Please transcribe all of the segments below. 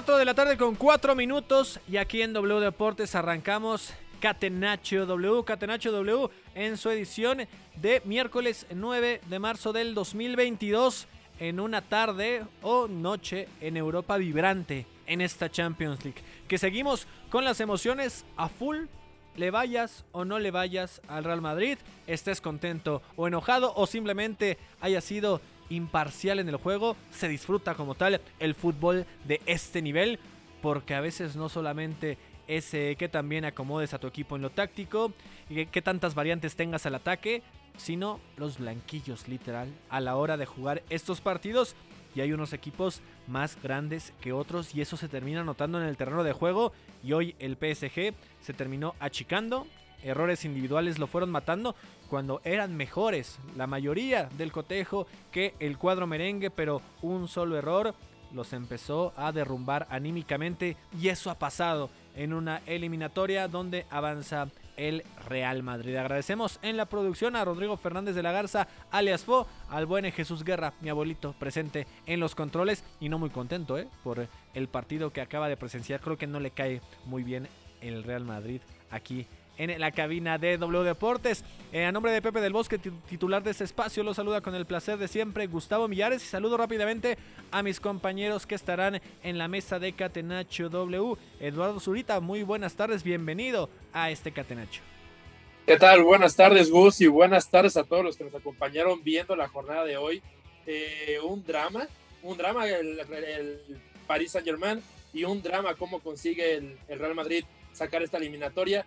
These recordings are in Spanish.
Cuatro de la tarde con cuatro minutos y aquí en W Deportes arrancamos Catenacho W, Catenacho W en su edición de miércoles 9 de marzo del 2022 en una tarde o noche en Europa vibrante en esta Champions League. Que seguimos con las emociones a full le vayas o no le vayas al Real Madrid, estés contento o enojado o simplemente haya sido imparcial en el juego, se disfruta como tal el fútbol de este nivel, porque a veces no solamente es eh, que también acomodes a tu equipo en lo táctico y que, que tantas variantes tengas al ataque, sino los blanquillos literal a la hora de jugar estos partidos. Y hay unos equipos más grandes que otros y eso se termina notando en el terreno de juego. Y hoy el PSG se terminó achicando. Errores individuales lo fueron matando cuando eran mejores la mayoría del cotejo que el cuadro merengue, pero un solo error los empezó a derrumbar anímicamente y eso ha pasado en una eliminatoria donde avanza el Real Madrid. Agradecemos en la producción a Rodrigo Fernández de la Garza, alias Fo, al buen Jesús Guerra, mi abuelito, presente en los controles y no muy contento ¿eh? por el partido que acaba de presenciar. Creo que no le cae muy bien el Real Madrid aquí en la cabina de W Deportes. Eh, a nombre de Pepe del Bosque, ti- titular de este espacio, lo saluda con el placer de siempre Gustavo Millares y saludo rápidamente a mis compañeros que estarán en la mesa de Catenacho W. Eduardo Zurita, muy buenas tardes, bienvenido a este Catenacho. ¿Qué tal? Buenas tardes, Gus, y buenas tardes a todos los que nos acompañaron viendo la jornada de hoy. Eh, un drama, un drama el, el Paris Saint Germain y un drama cómo consigue el Real Madrid sacar esta eliminatoria.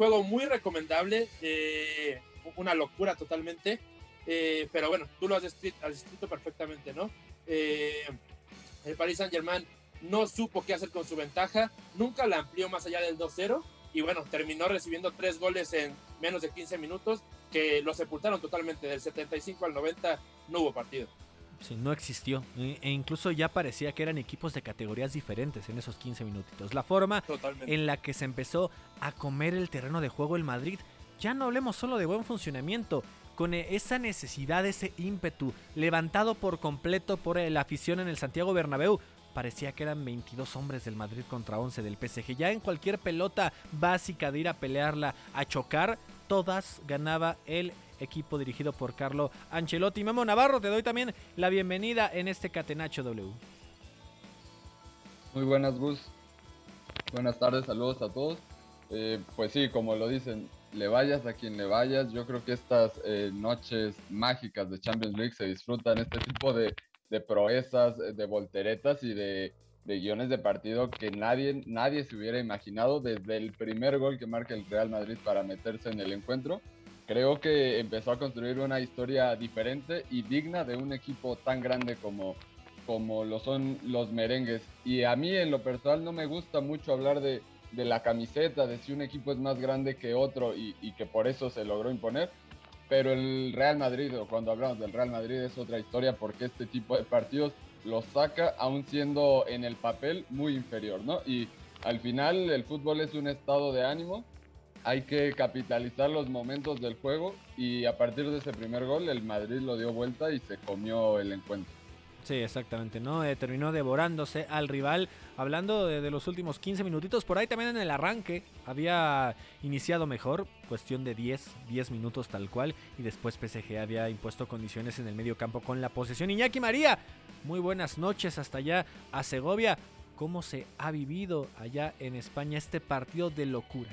Juego muy recomendable, eh, una locura totalmente, eh, pero bueno, tú lo has descrito, has descrito perfectamente, ¿no? Eh, el Paris Saint Germain no supo qué hacer con su ventaja, nunca la amplió más allá del 2-0 y bueno, terminó recibiendo tres goles en menos de 15 minutos que lo sepultaron totalmente. Del 75 al 90 no hubo partido. Sí, no existió. E e incluso ya parecía que eran equipos de categorías diferentes en esos 15 minutitos. La forma Totalmente. en la que se empezó a comer el terreno de juego el Madrid. Ya no hablemos solo de buen funcionamiento, con eh, esa necesidad, ese ímpetu levantado por completo por eh, la afición en el Santiago Bernabéu. Parecía que eran 22 hombres del Madrid contra 11 del PSG. Ya en cualquier pelota básica de ir a pelearla, a chocar, todas ganaba el equipo dirigido por Carlo Ancelotti. Memo Navarro, te doy también la bienvenida en este Catenacho W. Muy buenas, Gus. Buenas tardes, saludos a todos. Eh, pues sí, como lo dicen, le vayas a quien le vayas. Yo creo que estas eh, noches mágicas de Champions League se disfrutan este tipo de, proezas, eh, de volteretas y de, de guiones de partido que nadie, nadie se hubiera imaginado desde el primer gol que marca el Real Madrid para meterse en el encuentro. Creo que empezó a construir una historia diferente y digna de un equipo tan grande como, como lo son los merengues. Y a mí en lo personal no me gusta mucho hablar de, de la camiseta, de si un equipo es más grande que otro y, y, que por eso se logró imponer. Pero el Real Madrid, o cuando hablamos del Real Madrid, es otra historia porque este tipo de partidos los saca aún siendo en el papel muy inferior, ¿no? Y al final el fútbol es un estado de ánimo. Hay que capitalizar los momentos del juego y a partir de ese primer gol el Madrid lo dio vuelta y se comió el encuentro. Sí, exactamente, ¿no? Eh, terminó devorándose al rival. Hablando de, los últimos 15 minutitos, por ahí también en el arranque había iniciado mejor, cuestión de 10, 10 minutos tal cual, y después PSG había impuesto condiciones en el medio campo con la posesión. Iñaki María, muy buenas noches hasta allá a Segovia. ¿Cómo se ha vivido allá en España este partido de locura?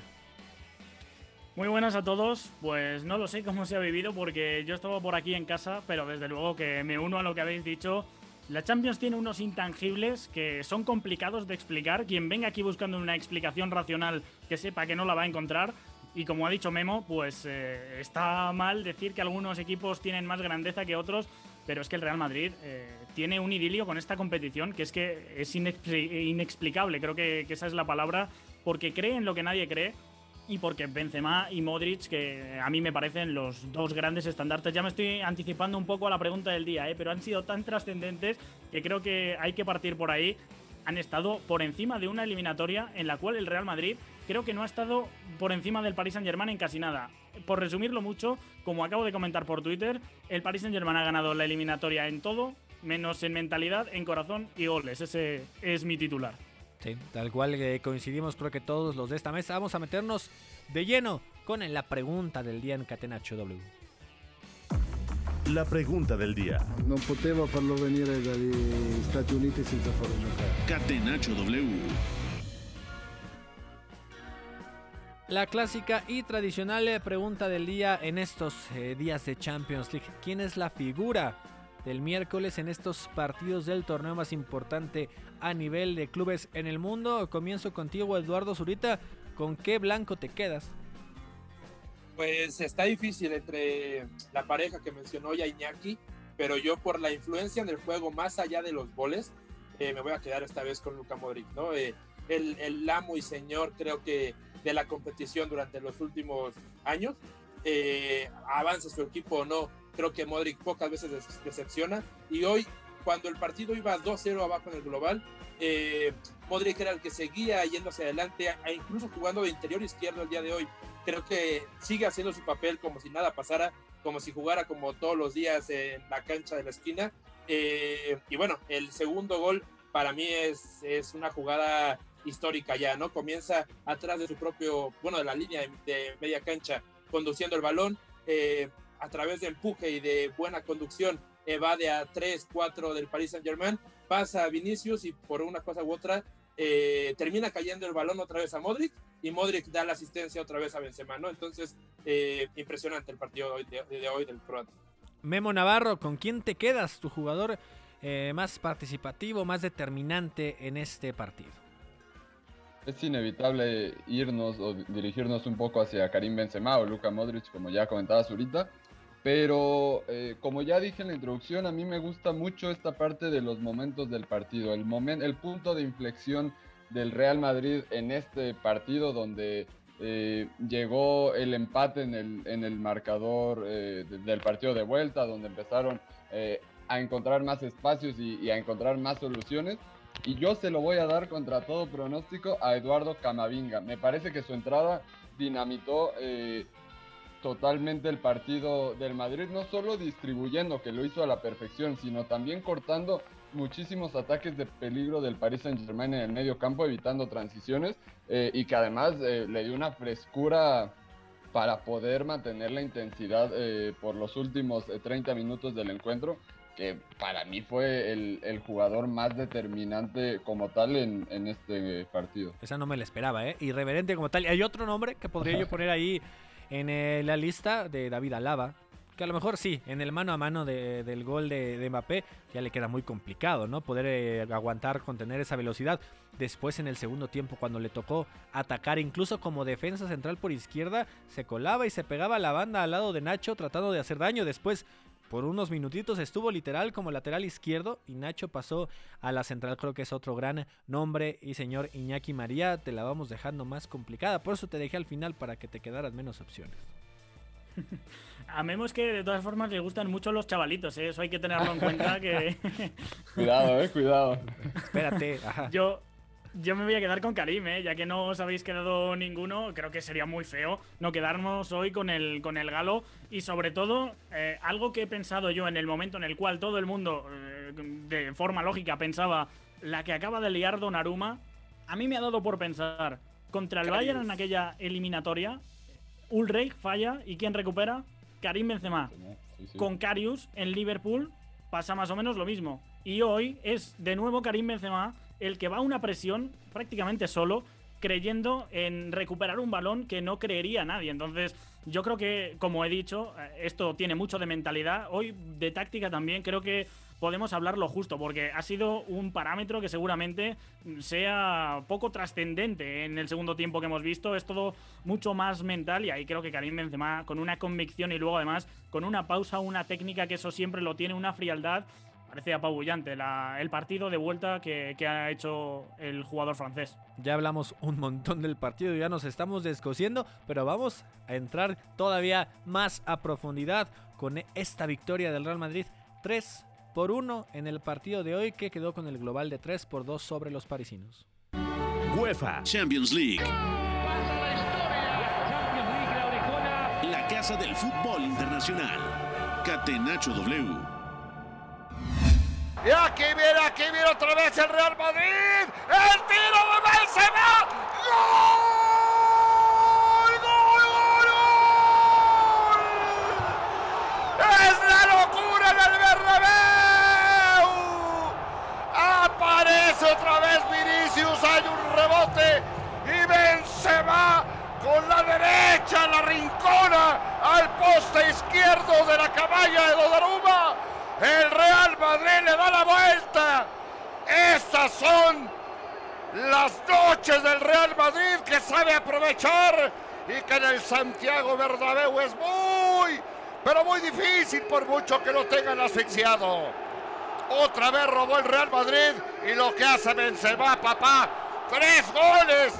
Muy buenas a todos. Pues no lo sé cómo se ha vivido porque yo estaba por aquí en casa, pero desde luego que me uno a lo que habéis dicho. La Champions tiene unos intangibles que son complicados de explicar. Quien venga aquí buscando una explicación racional que sepa que no la va a encontrar. Y como ha dicho Memo, pues eh, está mal decir que algunos equipos tienen más grandeza que otros, pero es que el Real Madrid eh, tiene un idilio con esta competición que es que es inexplicable, creo que, que esa es la palabra, porque cree en lo que nadie cree y porque Benzema y Modric, que a mí me parecen los dos grandes estandartes. Ya me estoy anticipando un poco a la pregunta del día, ¿eh? pero han sido tan trascendentes que creo que hay que partir por ahí. Han estado por encima de una eliminatoria en la cual el Real Madrid creo que no ha estado por encima del Paris Saint-Germain en casi nada. Por resumirlo mucho, como acabo de comentar por Twitter, el Paris Saint-Germain ha ganado la eliminatoria en todo, menos en mentalidad, en corazón y goles. Ese es mi titular. Sí, tal cual eh, coincidimos creo que todos los de esta mesa. Vamos a meternos de lleno con la pregunta del día en Catenacho W. La pregunta del día. No poteva farlo venire dagli Stati Uniti senza farlo giocare. Catenacho W. La clásica y tradicional eh, pregunta del día en estos eh, días de Champions League. ¿Quién es la figura del miércoles en estos partidos del torneo más importante a nivel de clubes en el mundo. Comienzo contigo, Eduardo Zurita. ¿Con qué blanco te quedas? Pues está difícil entre la pareja que mencionó ya Iñaki, pero yo por la influencia en el juego más allá de los goles, eh, me voy a quedar esta vez con Luca Modric, ¿no? Eh, el, amo y señor creo que de la competición durante los últimos años, eh, avance su equipo o no, Creo que Modric pocas veces decepciona. Y hoy, cuando el partido iba 2-0 abajo en el global, eh, Modric era el que seguía yendo hacia adelante, incluso jugando de interior izquierdo el día de hoy. Creo que sigue haciendo su papel como si nada pasara, como si jugara como todos los días en la cancha de la esquina. Eh, y bueno, el segundo gol para mí es, es una jugada histórica ya, ¿no? Comienza atrás de su propio, bueno, de la línea de, media cancha, conduciendo el balón. Eh, a través de empuje y de buena conducción evade a 3, 4 del Paris Saint Germain, pasa a Vinicius y por una cosa u otra eh, termina cayendo el balón otra vez a Modric y Modric da la asistencia otra vez a Benzema, ¿no? Entonces, eh, impresionante el partido de, hoy del croata. Memo Navarro, ¿con quién te quedas? Tu jugador eh, más participativo, más determinante en este partido es inevitable irnos o dirigirnos un poco hacia Karim Benzema o Luka Modric, como ya comentabas ahorita. Pero eh, como ya dije en la introducción, a mí me gusta mucho esta parte de los momentos del partido, el, momento, el punto de inflexión del Real Madrid en este partido donde eh, llegó el empate en el, en el marcador eh, del partido de vuelta, donde empezaron a encontrar más espacios y, y, a encontrar más soluciones. Y yo se lo voy a dar contra todo pronóstico a Eduardo Camavinga. Me parece que su entrada dinamitó totalmente el partido del Madrid, no solo distribuyendo, que lo hizo a la perfección, sino también cortando muchísimos ataques de peligro del Paris Saint Germain en el medio campo, evitando transiciones eh, y que además eh, le dio una frescura para poder mantener la intensidad eh, por los últimos 30 minutos del encuentro, que para mí fue el, jugador más determinante como tal en, en, este partido. Esa no me la esperaba, ¿eh? Irreverente como tal. Hay otro nombre que podría yo poner ahí en eh, la lista de David Alaba, que a lo mejor sí, en el mano a mano del gol de, Mbappé ya le queda muy complicado, ¿no? Poder eh, aguantar, contener esa velocidad. Después en el segundo tiempo, cuando le tocó atacar, incluso como defensa central por izquierda, se colaba y se pegaba a la banda al lado de Nacho tratando de hacer daño. Después por unos minutitos estuvo literal como lateral izquierdo y Nacho pasó a la central. Creo que es otro gran nombre. Y señor Iñaki María, te la vamos dejando más complicada. Por eso te dejé al final para que te quedaran menos opciones. A Memo es que de todas formas le gustan mucho los chavalitos, ¿eh? eso hay que tenerlo en cuenta que... cuidado, eh, cuidado. Espérate. Yo, yo me voy a quedar con Karim, ¿eh? ya que no os habéis quedado ninguno, creo que sería muy feo no quedarnos hoy con el, con el galo y sobre todo eh, algo que he pensado yo en el momento en el cual todo el mundo eh, de forma lógica pensaba la que acaba de liar Donnarumma, a mí me ha dado por pensar contra el Bayern en aquella eliminatoria, Ulreich falla y ¿quién recupera? Karim Benzema. Con Carius en Liverpool pasa más o menos lo mismo. Y hoy es de nuevo Karim Benzema el que va a una presión prácticamente solo creyendo en recuperar un balón que no creería nadie. Entonces, yo creo que, como he dicho, eh, esto tiene mucho de mentalidad. Hoy de táctica también creo que podemos hablar lo justo, porque ha sido un parámetro que seguramente sea poco trascendente en el segundo tiempo que hemos visto. Es todo mucho más mental y ahí creo que Karim Benzema con una convicción y luego además con una pausa, una técnica que eso siempre lo tiene, una frialdad parece apabullante el partido de vuelta que, ha hecho el jugador francés. Ya hablamos un montón del partido, ya nos estamos descosiendo, pero vamos a entrar todavía más a profundidad con esta victoria del Real Madrid 3 por 1 en el partido de hoy que quedó con el global de 3 por 2 sobre los parisinos. UEFA Champions League. La casa del fútbol internacional. Catenacho W. Y aquí viene, aquí viene otra vez el Real Madrid. El tiro de Benzema. ¡Gol! ¡Gol, gol! ¡Es la locura en el Bernabéu! Aparece otra vez Vinicius. Hay un rebote. Y Benzema con la derecha, la rincona al poste izquierdo de la caballa de Donnarumma el Real Madrid le da la vuelta. Estas son las noches del Real Madrid que sabe aprovechar y que en el Santiago Bernabéu es muy, pero muy difícil por mucho que lo tengan asfixiado. Otra vez robó el Real Madrid y lo que hace Benzema, papá, tres goles.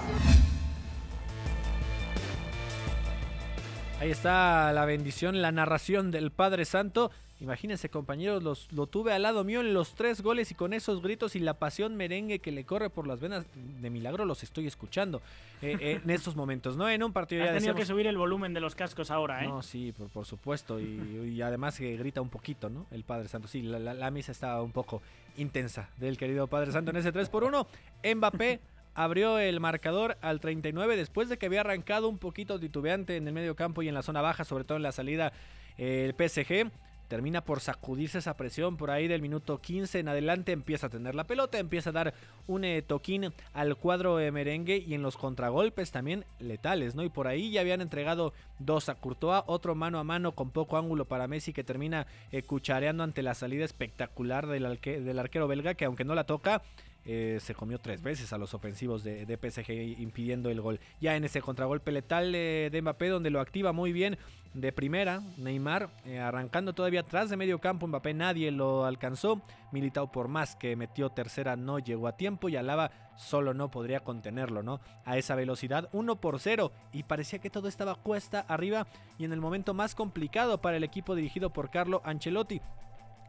Ahí está la bendición, la narración del Padre Santo. Imagínense compañeros, los, lo tuve al lado mío en los tres goles y con esos gritos y la pasión merengue que le corre por las venas, de milagro los estoy escuchando eh, eh, en estos momentos, ¿no? En un partido Has tenido que subir el volumen de los cascos ahora, ¿eh? No, sí, por, supuesto, y, además que grita un poquito, ¿no? El Padre Santo, sí, la, misa estaba un poco intensa del querido Padre Santo en ese 3 por 1 Mbappé abrió el marcador al 39 después de que había arrancado un poquito titubeante en el medio campo y en la zona baja, sobre todo en la salida el PSG termina por sacudirse esa presión por ahí del minuto 15 en adelante, empieza a tener la pelota, empieza a dar un eh, toquín al cuadro de merengue y en los contragolpes también letales, ¿no? Y por ahí ya habían entregado dos a Courtois, otro mano a mano con poco ángulo para Messi que termina eh, cuchareando ante la salida espectacular del arquero belga que aunque no la toca, eh, se comió tres veces a los ofensivos de, PSG impidiendo el gol. Ya en ese contragolpe letal de Mbappé donde lo activa muy bien de primera, Neymar eh, arrancando todavía atrás de medio campo, Mbappé nadie lo alcanzó, Militao por más que metió tercera no llegó a tiempo y Alaba solo no podría contenerlo, ¿no? A esa velocidad, 1 por 0 y parecía que todo estaba cuesta arriba y en el momento más complicado para el equipo dirigido por Carlo Ancelotti.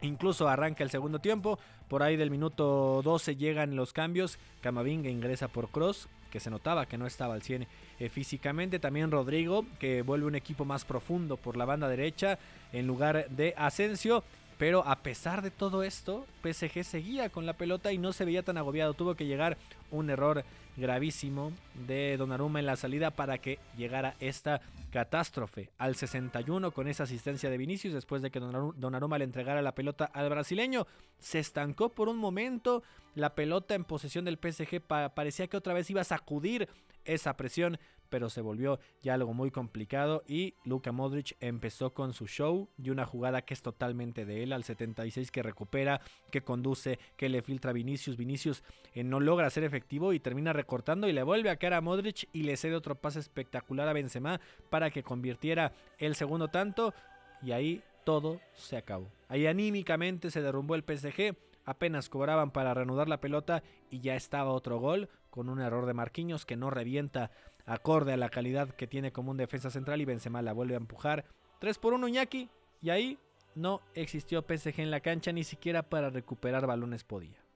Incluso arranca el segundo tiempo, por ahí del minuto 12 llegan los cambios, Camavinga ingresa por Cross, que se notaba que no estaba al 100 eh, físicamente, también Rodrigo, que vuelve un equipo más profundo por la banda derecha en lugar de Asensio, pero a pesar de todo esto, PSG seguía con la pelota y no se veía tan agobiado, tuvo que llegar un error gravísimo de Donnarumma en la salida para que llegara esta catástrofe al 61 con esa asistencia de Vinicius después de que Donnarumma le entregara la pelota al brasileño. Se estancó por un momento, la pelota en posesión del PSG parecía que otra vez iba a sacudir esa presión, pero se volvió ya algo muy complicado y Luka Modric empezó con su show y una jugada que es totalmente de él al 76 que recupera, que conduce, que le filtra a Vinicius, Vinicius eh, no logra ser efectivo y termina recortando y le vuelve a caer a Modric y le cede otro pase espectacular a Benzema para que convirtiera el segundo tanto y ahí todo se acabó. Ahí anímicamente se derrumbó el PSG, apenas cobraban para reanudar la pelota y ya estaba otro gol con un error de Marquinhos que no revienta acorde a la calidad que tiene como un defensa central y Benzema la vuelve a empujar 3 por 1 Iñaki y ahí no existió PSG en la cancha ni siquiera para recuperar balones podía.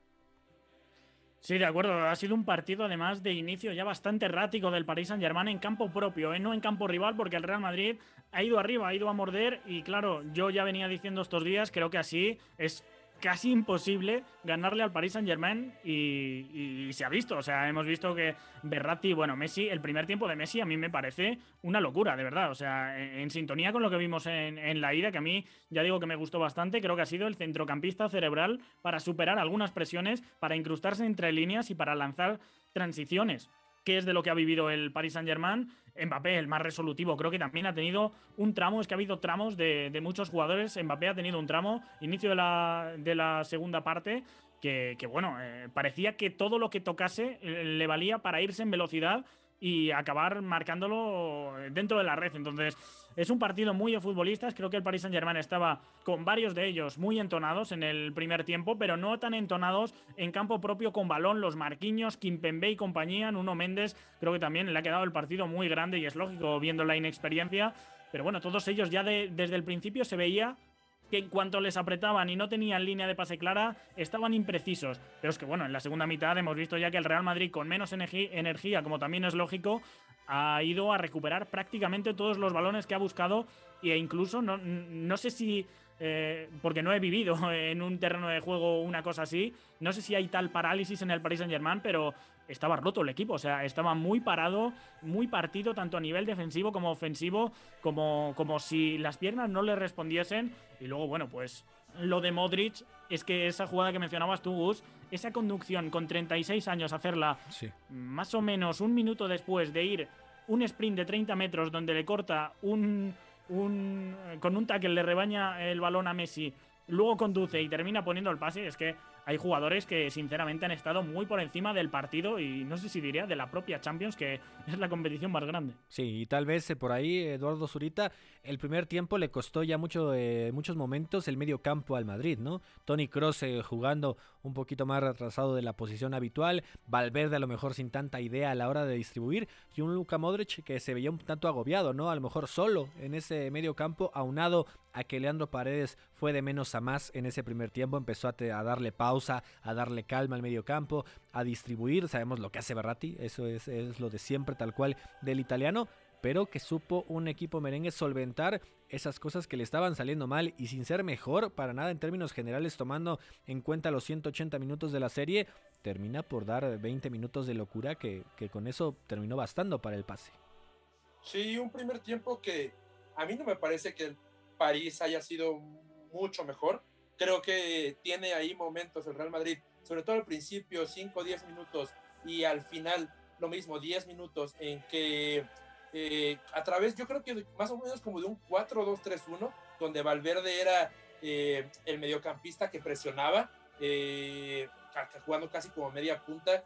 Sí, de acuerdo. Ha sido un partido, además, de inicio ya bastante errático del Paris Saint-Germain en campo propio, ¿eh? no en campo rival, porque el Real Madrid ha ido arriba, ha ido a morder. Y claro, yo ya venía diciendo estos días, creo que así es casi imposible ganarle al Paris Saint Germain y, se ha visto. O sea, hemos visto que Berratti, bueno, Messi, el primer tiempo de Messi a mí me parece una locura, de verdad. O sea, en, sintonía con lo que vimos en, en, la ida, que a mí ya digo que me gustó bastante, creo que ha sido el centrocampista cerebral para superar algunas presiones, para incrustarse entre líneas y para lanzar transiciones qué es de lo que ha vivido el Paris Saint-Germain. Mbappé, el más resolutivo, creo que también ha tenido un tramo, es que ha habido tramos de, muchos jugadores. Mbappé ha tenido un tramo, inicio de la, de la segunda parte, que, bueno, eh, parecía que todo lo que tocase eh, le valía para irse en velocidad y acabar marcándolo dentro de la red. Entonces, es un partido muy de futbolistas. Creo que el Paris Saint-Germain estaba con varios de ellos muy entonados en el primer tiempo, pero no tan entonados en campo propio con balón. Los Marquinhos, Kimpembe y compañía, Nuno Méndez, creo que también le ha quedado el partido muy grande y es lógico viendo la inexperiencia. Pero bueno, todos ellos ya desde el principio se veía que en cuanto les apretaban y no tenían línea de pase clara, estaban imprecisos. Pero es que bueno, en la segunda mitad hemos visto ya que el Real Madrid con menos energía, como también es lógico, ha ido a recuperar prácticamente todos los balones que ha buscado e incluso no, no sé si eh, porque no he vivido en un terreno de juego una cosa así. No sé si hay tal parálisis en el Paris Saint Germain, pero estaba roto el equipo, o sea, estaba muy parado, muy partido, tanto a nivel defensivo como ofensivo, como, como si las piernas no le respondiesen. Y luego, bueno, pues lo de Modric es que esa jugada que mencionabas tú, Gus, esa conducción con 36 años, hacerla más o menos un minuto después de ir un sprint de 30 metros donde le corta un, un con un tackle le rebaña el balón a Messi, luego conduce y termina poniendo el pase, es que hay jugadores que sinceramente han estado muy por encima del partido y no sé si diría de la propia Champions, que es la competición más grande. Sí, y tal vez eh, por ahí Eduardo Zurita, el primer tiempo le costó ya mucho, eh, muchos momentos el medio campo al Madrid, ¿no? Tony Cross eh, jugando un poquito más retrasado de la posición habitual, Valverde a lo mejor sin tanta idea a la hora de distribuir y un Luka Modric que se veía un tanto agobiado, ¿no? A lo mejor solo en ese medio campo, aunado a que Leandro Paredes fue de menos a más en ese primer tiempo, empezó a, a darle pausa, a darle calma al medio campo, a distribuir, sabemos lo que hace Berratti, eso es, es lo de siempre tal cual del italiano, pero que supo un equipo merengue solventar esas cosas que le estaban saliendo mal y sin ser mejor para nada en términos generales tomando en cuenta los 180 minutos de la serie, termina por dar 20 minutos de locura que, que con eso terminó bastando para el pase. Sí, un primer tiempo que a mí no me parece que el París haya sido mucho mejor. Creo que tiene ahí momentos el Real Madrid, sobre todo al principio, 5 o 10 minutos, y al final lo mismo, 10 minutos, en que eh, a través, yo creo que más o menos como de un 4-2-3-1, donde Valverde era eh, el mediocampista que presionaba, eh, jugando casi como media punta,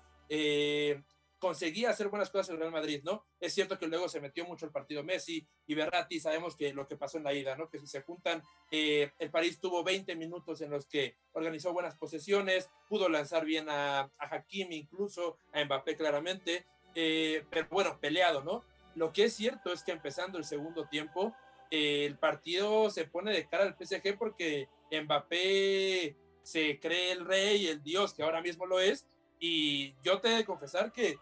conseguía hacer buenas cosas en Real Madrid, ¿no? Es cierto que luego se metió mucho el partido Messi y Berratti, sabemos que lo que pasó en la ida, ¿no? Que si se juntan, eh, el París tuvo 20 minutos en los que organizó buenas posesiones, pudo lanzar bien a, a Hakimi incluso, a Mbappé claramente, eh, pero bueno, peleado, ¿no? Lo que es cierto es que empezando el segundo tiempo, eh, el partido se pone de cara al PSG porque Mbappé se cree el rey, el dios que ahora mismo lo es, y yo te he de confesar que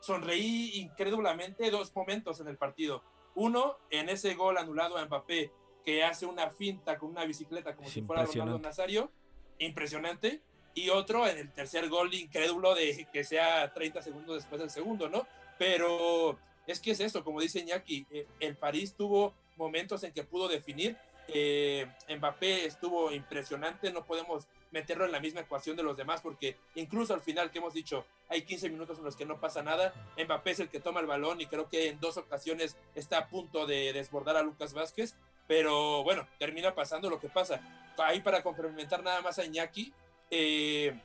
sonreí incrédulamente dos momentos en el partido. Uno, en ese gol anulado a Mbappé, que hace una finta con una bicicleta como si fuera Ronaldo Nazario, impresionante. Y otro, en el tercer gol incrédulo de que sea 30 segundos después del segundo, ¿no? Pero es que es eso, como dice Iñaki, eh, el París tuvo momentos en que pudo definir. Eh, Mbappé estuvo impresionante, no podemos meterlo en la misma ecuación de los demás, porque incluso al final que hemos dicho, hay 15 minutos en los que no pasa nada, Mbappé es el que toma el balón y creo que en dos ocasiones está a punto de desbordar a Lucas Vázquez, pero bueno, termina pasando lo que pasa. Ahí para complementar nada más a Iñaki, eh,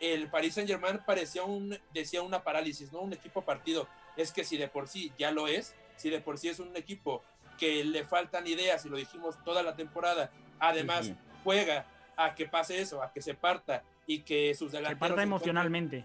el Paris Saint Germain parecía un, decía una parálisis, ¿no? Un equipo partido. Es que si de por sí ya lo es, si de por sí es un equipo que le faltan ideas, y lo dijimos toda la temporada, además juega a que pase eso, a que se parta y que sus delanteros... Se parta emocionalmente.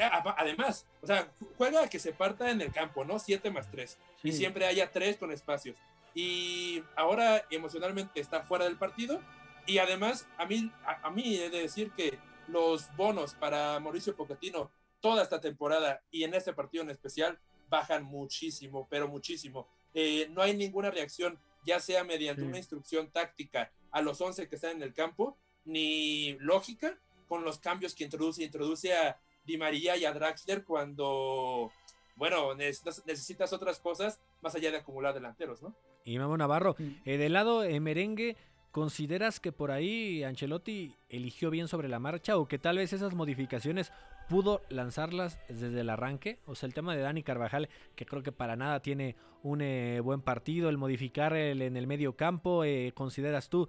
Ah, además, o sea, juega a que se parta en el campo, ¿no? Siete más tres. Y siempre haya tres con espacios. Y ahora emocionalmente está fuera del partido. Y además, a mí, a, mí he de decir que los bonos para Mauricio Pochettino toda esta temporada y en este partido en especial bajan muchísimo, pero muchísimo. Eh, no hay ninguna reacción, ya sea mediante una instrucción táctica a los 11 que están en el campo, ni lógica con los cambios que introduce. Introduce a Di María y a Draxler cuando, bueno, necesitas, otras cosas más allá de acumular delanteros, ¿no? Y Mamo Navarro, eh, del lado eh, merengue, ¿consideras que por ahí Ancelotti eligió bien sobre la marcha o que tal vez esas modificaciones pudo lanzarlas desde el arranque. O sea, el tema de Dani Carvajal, que creo que para nada tiene un eh, buen partido, el modificar el, en el medio campo, eh, ¿consideras tú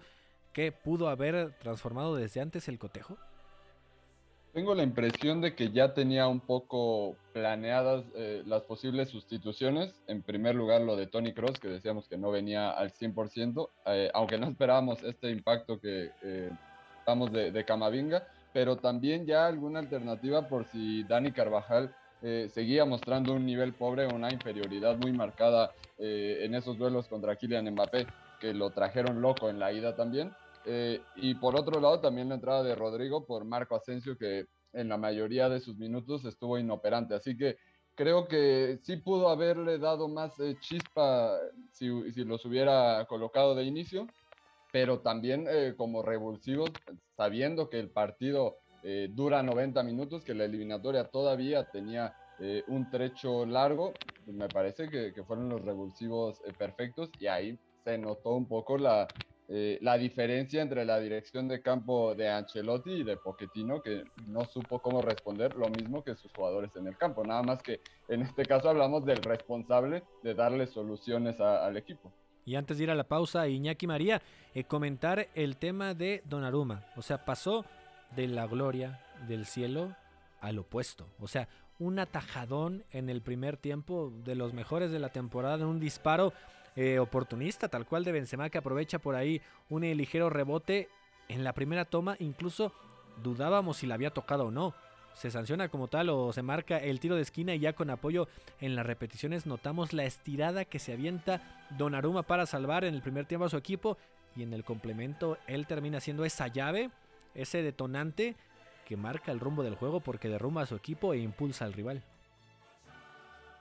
que pudo haber transformado desde antes el cotejo? Tengo la impresión de que ya tenía un poco planeadas eh, las posibles sustituciones. En primer lugar, lo de Tony Cross, que decíamos que no venía al 100%, eh, aunque no esperábamos este impacto que eh, estamos de, de, Camavinga, pero también ya alguna alternativa por si Dani Carvajal seguía mostrando un nivel pobre, una inferioridad muy marcada en esos duelos contra Kylian Mbappé, que lo trajeron loco en la ida también. Eh, y por otro lado, también la entrada de Rodrigo por Marco Asensio, que en la mayoría de sus minutos estuvo inoperante. Así que creo que sí pudo haberle dado más eh, chispa si, si, los hubiera colocado de inicio, pero también eh, como revulsivos, sabiendo que el partido dura 90 minutos, que la eliminatoria todavía tenía un trecho largo, me parece que, que fueron los revulsivos perfectos y ahí se notó un poco la, eh, la diferencia entre la dirección de campo de Ancelotti y de Pochettino, que no supo cómo responder lo mismo que sus jugadores en el campo. Nada más que en este caso hablamos del responsable de darle soluciones al equipo. Y antes de ir a la pausa, Iñaki María, eh, comentar el tema de Donnarumma. O sea, pasó de la gloria del cielo al opuesto. O sea, un atajadón en el primer tiempo de los mejores de la temporada, un disparo eh, oportunista, tal cual de Benzema, que aprovecha por ahí un ligero rebote en la primera toma. Incluso dudábamos si la había tocado o no. Se sanciona como tal o se marca el tiro de esquina y ya con apoyo en las repeticiones notamos la estirada que se avienta Donnarumma para salvar en el primer tiempo a su equipo y en el complemento él termina siendo esa llave, ese detonante que marca el rumbo del juego porque derrumba a su equipo e impulsa al rival.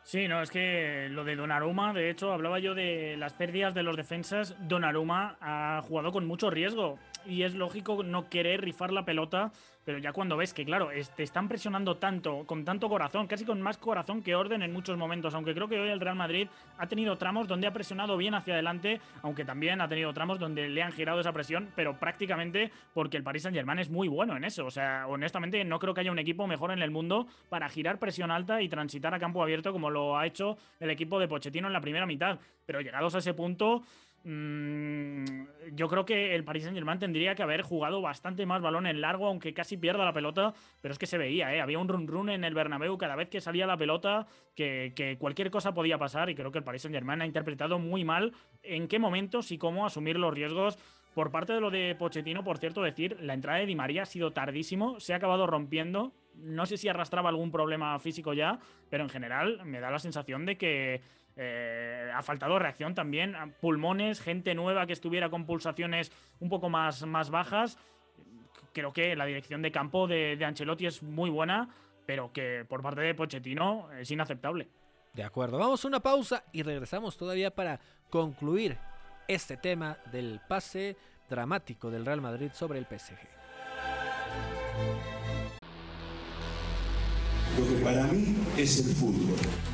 Sí, no, es que lo de Donnarumma, de hecho, hablaba yo de las pérdidas de los defensas. Donnarumma ha jugado con mucho riesgo y es lógico no querer rifar la pelota, pero ya cuando ves que, claro, te están presionando tanto, con tanto corazón, casi con más corazón que orden en muchos momentos, aunque creo que hoy el Real Madrid ha tenido tramos donde ha presionado bien hacia adelante, aunque también ha tenido tramos donde le han girado esa presión, pero prácticamente porque el Paris Saint-Germain es muy bueno en eso. O sea, honestamente no creo que haya un equipo mejor en el mundo para girar presión alta y transitar a campo abierto como lo ha hecho el equipo de Pochettino en la primera mitad. Pero llegados a ese punto, yo creo que el Paris Saint Germain tendría que haber jugado bastante más balón en largo, aunque casi pierda la pelota, pero es que se veía, ¿eh? había un run run en el Bernabéu cada vez que salía la pelota, que, cualquier cosa podía pasar y creo que el Paris Saint Germain ha interpretado muy mal en qué momentos y cómo asumir los riesgos. Por parte de lo de Pochettino, por cierto, decir, la entrada de Di María ha sido tardísimo, se ha acabado rompiendo, no sé si arrastraba algún problema físico ya, pero en general me da la sensación de que eh, ha faltado reacción también, pulmones, gente nueva que estuviera con pulsaciones un poco más, más bajas. Creo que la dirección de campo de, de Ancelotti es muy buena, pero que por parte de Pochettino es inaceptable. De acuerdo, vamos a una pausa y regresamos todavía para concluir este tema del pase dramático del Real Madrid sobre el PSG. Lo que para mí es el fútbol.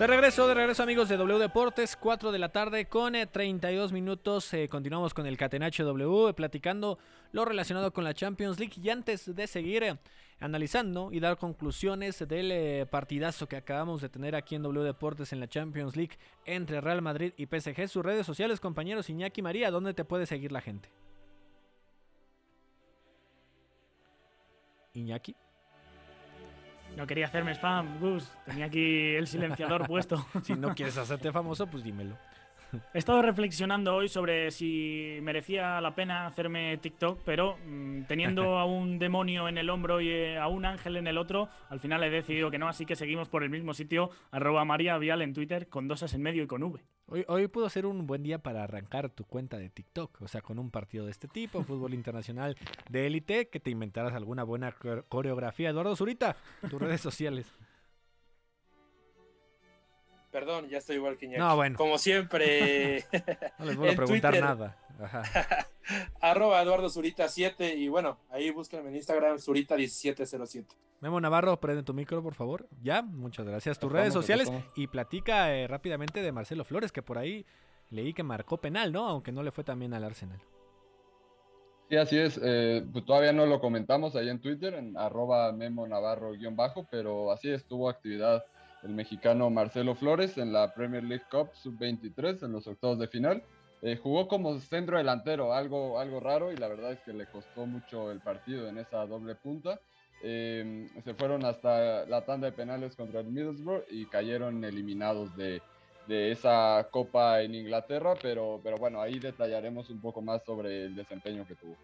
De regreso, de regreso amigos de W Deportes, 4 de la tarde con 32 eh, minutos. Eh, continuamos con el Catenacho W, platicando lo relacionado con la Champions League. Y antes de seguir eh, analizando y dar conclusiones del partidazo que acabamos de tener aquí en W Deportes en la Champions League entre Real Madrid y PSG, sus redes sociales, compañeros Iñaki María, ¿dónde te puede seguir la gente? Iñaki. No quería hacerme spam, Gus. Tenía aquí el silenciador puesto. si no quieres hacerte famoso, pues dímelo. He estado reflexionando hoy sobre si merecía la pena hacerme TikTok, pero mm, teniendo a un demonio en el hombro y eh, a un ángel en el otro, al final he decidido que no, así que seguimos por el mismo sitio, arroba María Vial en Twitter, con dosas en medio y con V. Hoy, hoy pudo ser un buen día para arrancar tu cuenta de TikTok, o sea, con un partido de este tipo, fútbol internacional de élite, que te inventaras alguna buena core- coreografía. Eduardo Zurita, tus redes sociales. Perdón, ya estoy igual que Iñaki. No, bueno. Como siempre. No les voy a preguntar Twitter, nada. Ajá. arroba Eduardo Zurita 7 y bueno, ahí búsquenme en Instagram Zurita 1707. Memo Navarro, prende tu micro, por favor. Ya, muchas gracias. Tus redes sociales y platica eh, rápidamente de Marcelo Flores, que por ahí leí que marcó penal, ¿no? Aunque no le fue también al Arsenal. Sí, así es. eh, pues todavía no lo comentamos ahí en Twitter, en arroba memo navarro guion bajo, pero así estuvo actividad el mexicano Marcelo Flores en la Premier League Cup Sub-23 en los octavos de final. Eh, jugó como centro delantero, algo, algo raro, y la verdad es que le costó mucho el partido en esa doble punta. Eh, se fueron hasta la tanda de penales contra el Middlesbrough y cayeron eliminados de, de esa copa en Inglaterra, pero, pero bueno, ahí detallaremos un poco más sobre el desempeño que tuvo.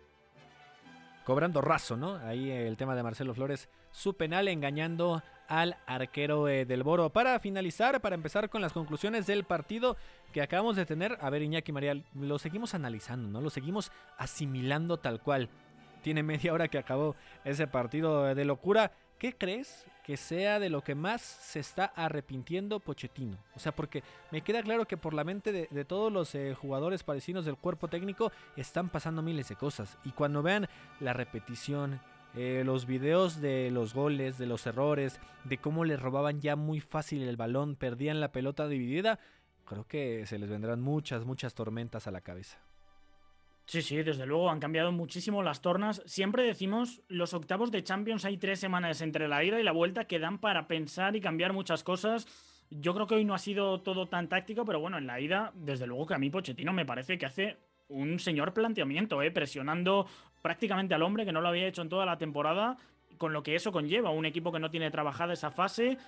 Cobrando raso, ¿no? Ahí el tema de Marcelo Flores, su penal engañando al arquero eh, del Boro. Para finalizar, para empezar con las conclusiones del partido que acabamos de tener, a ver Iñaki María, lo seguimos analizando, ¿no? Lo seguimos asimilando tal cual. Tiene media hora que acabó ese partido de locura. ¿Qué crees que sea de lo que más se está arrepintiendo Pochettino? O sea, porque me queda claro que por la mente de, todos los eh, jugadores parecidos del cuerpo técnico están pasando miles de cosas. Y cuando vean la repetición, eh, los videos de los goles, de los errores, de cómo le robaban ya muy fácil el balón, perdían la pelota dividida, creo que se les vendrán muchas, muchas tormentas a la cabeza. Sí, sí, desde luego han cambiado muchísimo las tornas. Siempre decimos, los octavos de Champions hay tres semanas entre la ida y la vuelta que dan para pensar y cambiar muchas cosas. Yo creo que hoy no ha sido todo tan táctico, pero bueno, en la ida, desde luego que a mí Pochettino me parece que hace un señor planteamiento, ¿eh? presionando prácticamente al hombre que no lo había hecho en toda la temporada, con lo que eso conlleva, un equipo que no tiene trabajada esa fase,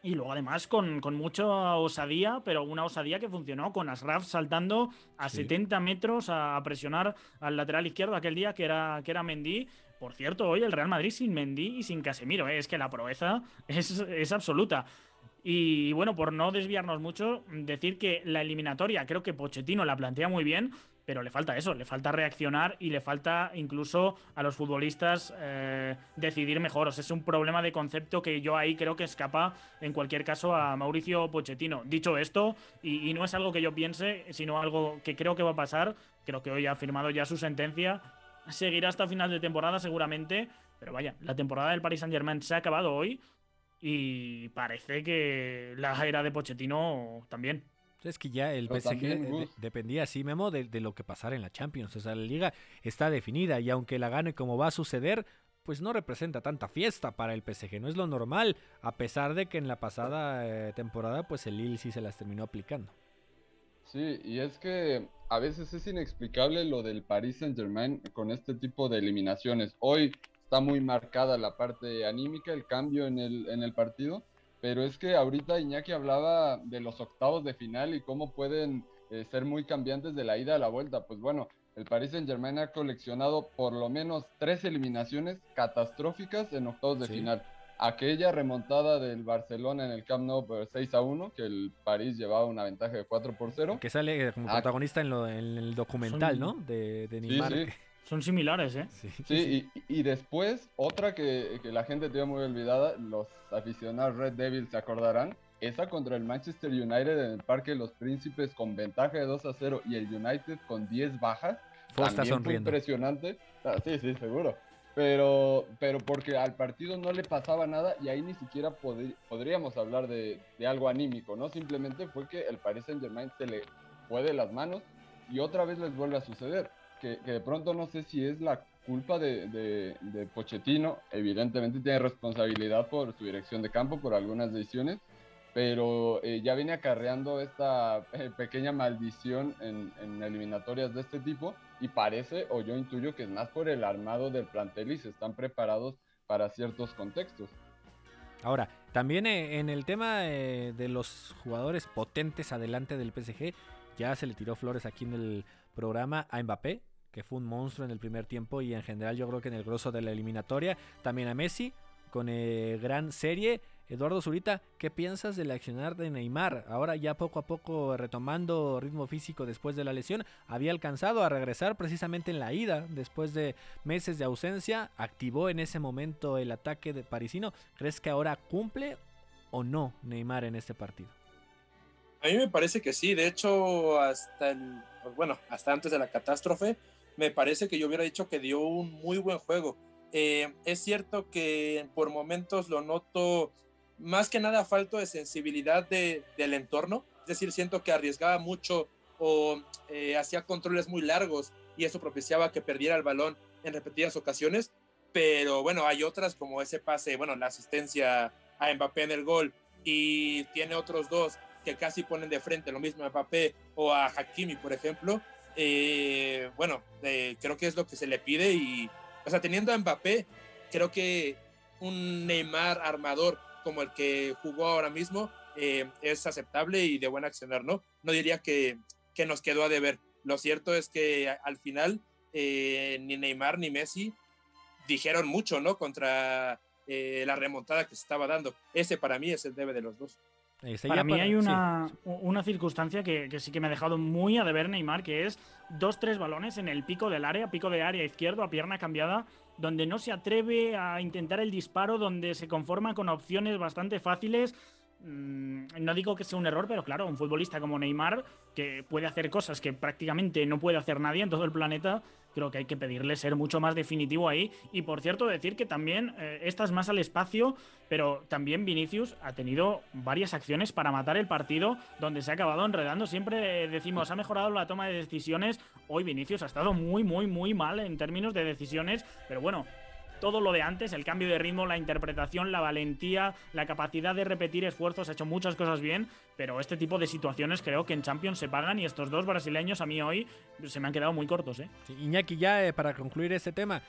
y luego además con, con mucha osadía, pero una osadía que funcionó con Asraf saltando a Sí. 70 metros a, a presionar al lateral izquierdo aquel día que era, que era Mendy. Por cierto, hoy el Real Madrid sin Mendy y sin Casemiro, ¿eh? es que la proeza es, es absoluta. Y bueno, por no desviarnos mucho, decir que la eliminatoria creo que Pochettino la plantea muy bien, pero le falta eso, le falta reaccionar y le falta incluso a los futbolistas eh, decidir mejor. O sea, es un problema de concepto que yo ahí creo que escapa en cualquier caso a Mauricio Pochettino. Dicho esto, y, y no es algo que yo piense, sino algo que creo que va a pasar, creo que hoy ha firmado ya su sentencia, seguirá hasta final de temporada seguramente, pero vaya, la temporada del Paris Saint Germain se ha acabado hoy y parece que la era de Pochettino también. Es que ya el Pero PSG también, de- Gus. dependía así, Memo, de, de lo que pasara en la Champions. O sea, la liga está definida y aunque la gane como va a suceder, pues no representa tanta fiesta para el PSG. No es lo normal, a pesar de que en la pasada eh, temporada, pues el Lille sí se las terminó aplicando. Sí, y es que a veces es inexplicable lo del Paris Saint-Germain con este tipo de eliminaciones. Hoy está muy marcada la parte anímica, el cambio en el, en el partido, pero es que ahorita Iñaki hablaba de los octavos de final y cómo pueden eh, ser muy cambiantes de la ida a la vuelta. Pues bueno, el Paris Saint-Germain ha coleccionado por lo menos tres eliminaciones catastróficas en octavos de Sí. final. Aquella remontada del Barcelona en el Camp Nou por 6 a 1, que el París llevaba una ventaja de 4 por 0. Que sale como Ah. protagonista en, lo- en el documental, Son- ¿no? De, de sí. Son similares, ¿eh? Sí. Sí, y, y después, otra que, que la gente tiene muy olvidada, los aficionados Red Devils se acordarán, esa contra el Manchester United en el Parque de los Príncipes con ventaja de 2 a 0 y el United con 10 bajas. Fue está fue impresionante. Ah, sí, sí, seguro. Pero, pero porque al partido no le pasaba nada y ahí ni siquiera podríamos hablar de, de algo anímico, ¿no? Simplemente fue que el Paris Saint Germain se le fue de las manos y otra vez les vuelve a suceder. Que, de pronto no sé si es la culpa de, de, Pochettino, evidentemente tiene responsabilidad por su dirección de campo, por algunas decisiones, pero eh, ya viene acarreando esta eh, pequeña maldición en, en eliminatorias de este tipo y parece, o yo intuyo que es más por el armado del plantel y se están preparados para ciertos contextos. Ahora, también eh, en el tema de los jugadores potentes adelante del PSG, ya se le tiró flores aquí en el programa a Mbappé, que fue un monstruo en el primer tiempo y en general yo creo que en el grosso de la eliminatoria. También a Messi con eh, gran serie. Eduardo Zurita, ¿qué piensas del accionar de Neymar? Ahora ya poco a poco retomando ritmo físico después de la lesión, había alcanzado a regresar precisamente en la ida después de meses de ausencia, activó en ese momento el ataque de parisino. ¿Crees que ahora cumple o no Neymar en este partido? A mí me parece que sí, de hecho hasta bueno, hasta antes de la catástrofe, me parece que yo hubiera dicho que dio un muy buen juego. Eh, es cierto que por momentos lo noto más que nada falto de sensibilidad de, del entorno, es decir, siento que arriesgaba mucho o eh, hacía controles muy largos y eso propiciaba que perdiera el balón en repetidas ocasiones, pero bueno, hay otras como ese pase, bueno, la asistencia a Mbappé en el gol y tiene otros dos que casi ponen de frente, lo mismo a Mbappé o a Hakimi, por ejemplo, eh, bueno, eh, creo que es lo que se le pide y, o sea, teniendo a Mbappé, creo que un Neymar armador como el que jugó ahora mismo eh, es aceptable y de buen accionar, ¿no? No diría que, que nos quedó a deber. Lo cierto es que al final ni Neymar ni Messi dijeron mucho, ¿no? Contra la remontada que se estaba dando. Ese para mí es el debe de los dos. Para mí hay una, una circunstancia que, que, sí que me ha dejado muy a deber Neymar, que es dos, tres balones en el pico del área, pico de área izquierdo, a pierna cambiada, donde no se atreve a intentar el disparo, donde se conforma con opciones bastante fáciles. Mm, no digo que sea un error, pero claro, un futbolista como Neymar, que puede hacer cosas que prácticamente no puede hacer nadie en todo el planeta, creo que hay que pedirle ser mucho más definitivo ahí. Y por cierto, decir que también eh, esta es más al espacio, pero también Vinicius ha tenido varias acciones para matar el partido donde se ha acabado enredando. Siempre decimos, ha mejorado la toma de decisiones. Hoy Vinicius ha estado muy, muy, muy mal en términos de decisiones, pero bueno, todo lo de antes, el cambio de ritmo, la interpretación, la valentía, la capacidad de repetir esfuerzos, ha hecho muchas cosas bien, pero este tipo de situaciones creo que en Champions se pagan y estos dos brasileños a mí hoy se me han quedado muy cortos. ¿eh? Iñaki, ya eh, para concluir este tema,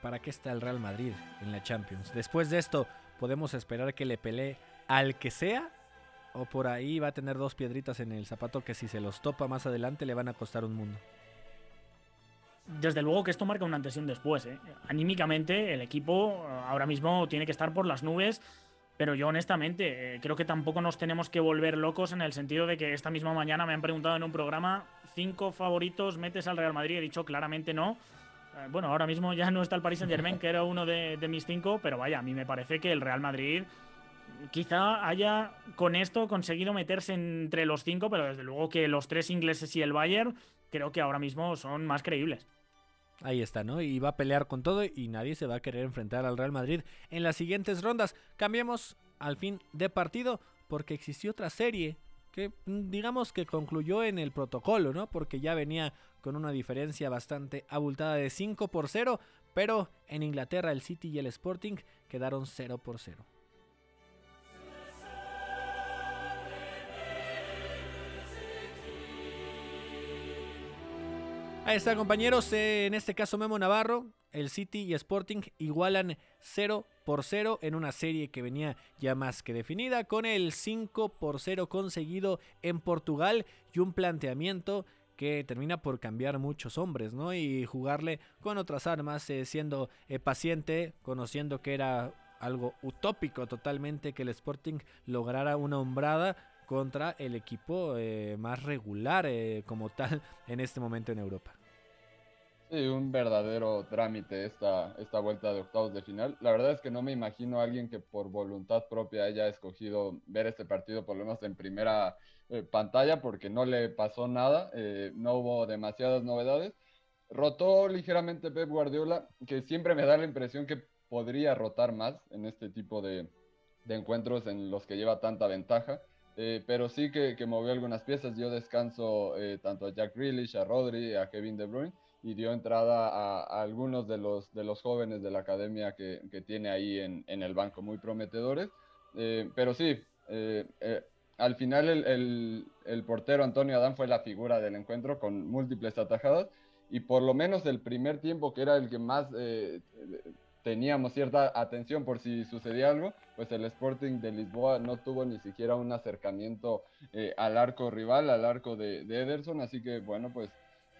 ¿para qué está el Real Madrid en la Champions? Después de esto, ¿podemos esperar que le pelee al que sea? ¿O por ahí va a tener dos piedritas en el zapato que si se los topa más adelante le van a costar un mundo? Desde luego que esto marca una antes y un después. ¿eh? Anímicamente, el equipo eh, ahora mismo tiene que estar por las nubes. Pero yo honestamente eh, creo que tampoco nos tenemos que volver locos en el sentido de que esta misma mañana me han preguntado en un programa cinco favoritos metes al Real Madrid. He dicho claramente no. bueno, ahora mismo ya no está el Paris Saint Germain, que era uno de, de mis cinco, pero vaya, a mí me parece que el Real Madrid quizá haya con esto conseguido meterse entre los cinco, pero desde luego que los tres ingleses y el Bayern creo que ahora mismo son más creíbles. Ahí está, ¿no? Y va a pelear con todo y nadie se va a querer enfrentar al Real Madrid en las siguientes rondas. Cambiemos al fin de partido porque existió otra serie que mm, digamos que concluyó en el protocolo, ¿no? Porque ya venía con una diferencia bastante abultada de 5 por 0, pero en Inglaterra el City y el Sporting quedaron 0 por 0. Ahí está, compañeros. En este caso, Memo Navarro, el City y Sporting igualan 0 por 0 en una serie que venía ya más que definida, con el 5 por 0 conseguido en Portugal y un planteamiento que termina por cambiar muchos hombres, ¿no? Y jugarle con otras armas, eh, siendo eh, paciente, conociendo que era algo utópico totalmente que el Sporting lograra una hombrada contra el equipo eh, más regular eh, como tal en este momento en Europa. Sí, un verdadero trámite esta, esta vuelta de octavos de final. La verdad es que no me imagino a alguien que por voluntad propia haya escogido ver este partido por lo menos en primera eh, pantalla porque no le pasó nada, no hubo demasiadas novedades. Rotó ligeramente Pep Guardiola, que siempre me da la impresión que podría rotar más en este tipo de, de encuentros en los que lleva tanta ventaja. Eh, pero sí que, que, movió algunas piezas, dio descanso eh, tanto a Jack Grealish, a Rodri, a Kevin De Bruyne y dio entrada a, algunos de los, de los jóvenes de la academia que, que tiene ahí en, en, el banco, muy prometedores. Eh, pero sí, al final el, el, el, portero Antonio Adán fue la figura del encuentro con múltiples atajadas y por lo menos el primer tiempo que era el que más teníamos cierta atención por si sucedía algo, pues el Sporting de Lisboa no tuvo ni siquiera un acercamiento eh, al arco rival, al arco de, Ederson, así que bueno, pues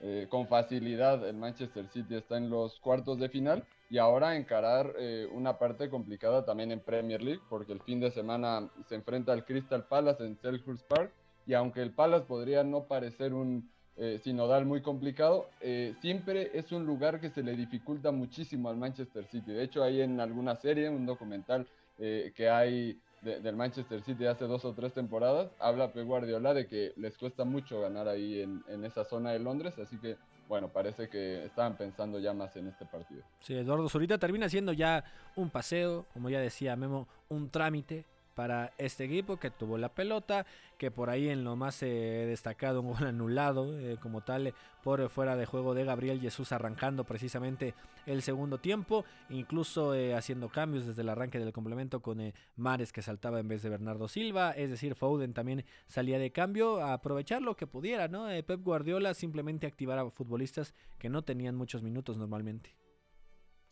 eh, con facilidad el Manchester City está en los cuartos de final y ahora encarar eh, una parte complicada también en Premier League, porque el fin de semana se enfrenta al Crystal Palace en Selhurst Park y aunque el Palace podría no parecer un eh, sinodal muy complicado, eh, siempre es un lugar que se le dificulta muchísimo al Manchester City. De hecho, hay en alguna serie, un documental eh, que hay del Manchester City hace dos o tres temporadas, habla Pep Guardiola de que les cuesta mucho ganar ahí en, en esa zona de Londres, así que bueno, parece que estaban pensando ya más en este partido. Sí, Eduardo Zurita termina siendo ya un paseo, como ya decía Memo, un trámite para este equipo que tuvo la pelota, que por ahí en lo más eh, destacado un gol anulado eh, como tal por fuera de juego de Gabriel Jesús arrancando precisamente el segundo tiempo, incluso eh, haciendo cambios desde el arranque del complemento con Mares que saltaba en vez de Bernardo Silva, es decir, Foden también salía de cambio a aprovechar lo que pudiera, ¿no? Pep Guardiola simplemente activar a futbolistas que no tenían muchos minutos normalmente.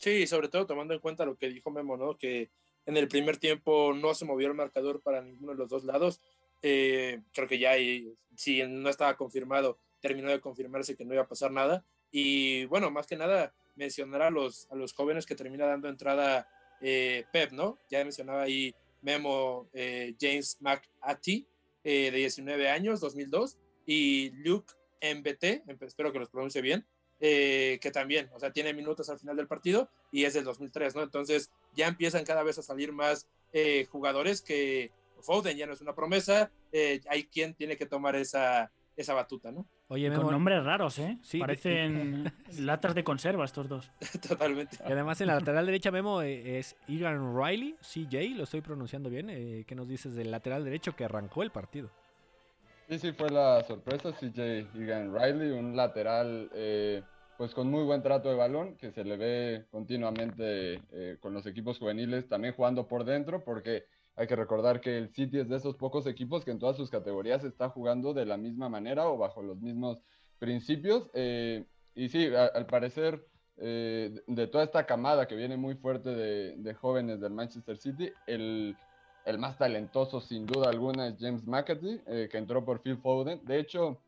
Sí, sobre todo tomando en cuenta lo que dijo Memo, ¿no? Que en el primer tiempo no se movió el marcador para ninguno de los dos lados. Eh, creo que ya, si no estaba confirmado, terminó de confirmarse que no iba a pasar nada. Y bueno, más que nada, mencionar a los, a los jóvenes que termina dando entrada eh, Pep, ¿no? Ya mencionaba ahí Memo eh, James McAtee, de 19 años, 2002, y Luke MBT, espero que los pronuncie bien, que también, o sea, tiene minutos al final del partido y es del 2003, ¿no? Entonces ya empiezan cada vez a salir más eh, jugadores que Foden ya no es una promesa, eh, hay quien tiene que tomar esa, esa batuta, ¿no? Oye, Con nombres raros, ¿eh? Sí, Parecen latas de conserva estos dos. Totalmente. Y además en la lateral derecha, Memo, es Egan Riley, CJ, lo estoy pronunciando bien. ¿Qué nos dices del lateral derecho que arrancó el partido? Sí, sí, fue la sorpresa. CJ Egan Riley, un lateral pues con muy buen trato de balón, que se le ve continuamente eh, con los equipos juveniles, también jugando por dentro, porque hay que recordar que el City es de esos pocos equipos que en todas sus categorías está jugando de la misma manera o bajo los mismos principios. Eh, y sí, al parecer, eh, de toda esta camada que viene muy fuerte de, jóvenes del Manchester City, el, el, más talentoso sin duda alguna es James McAtee, que entró por Phil Foden. De hecho,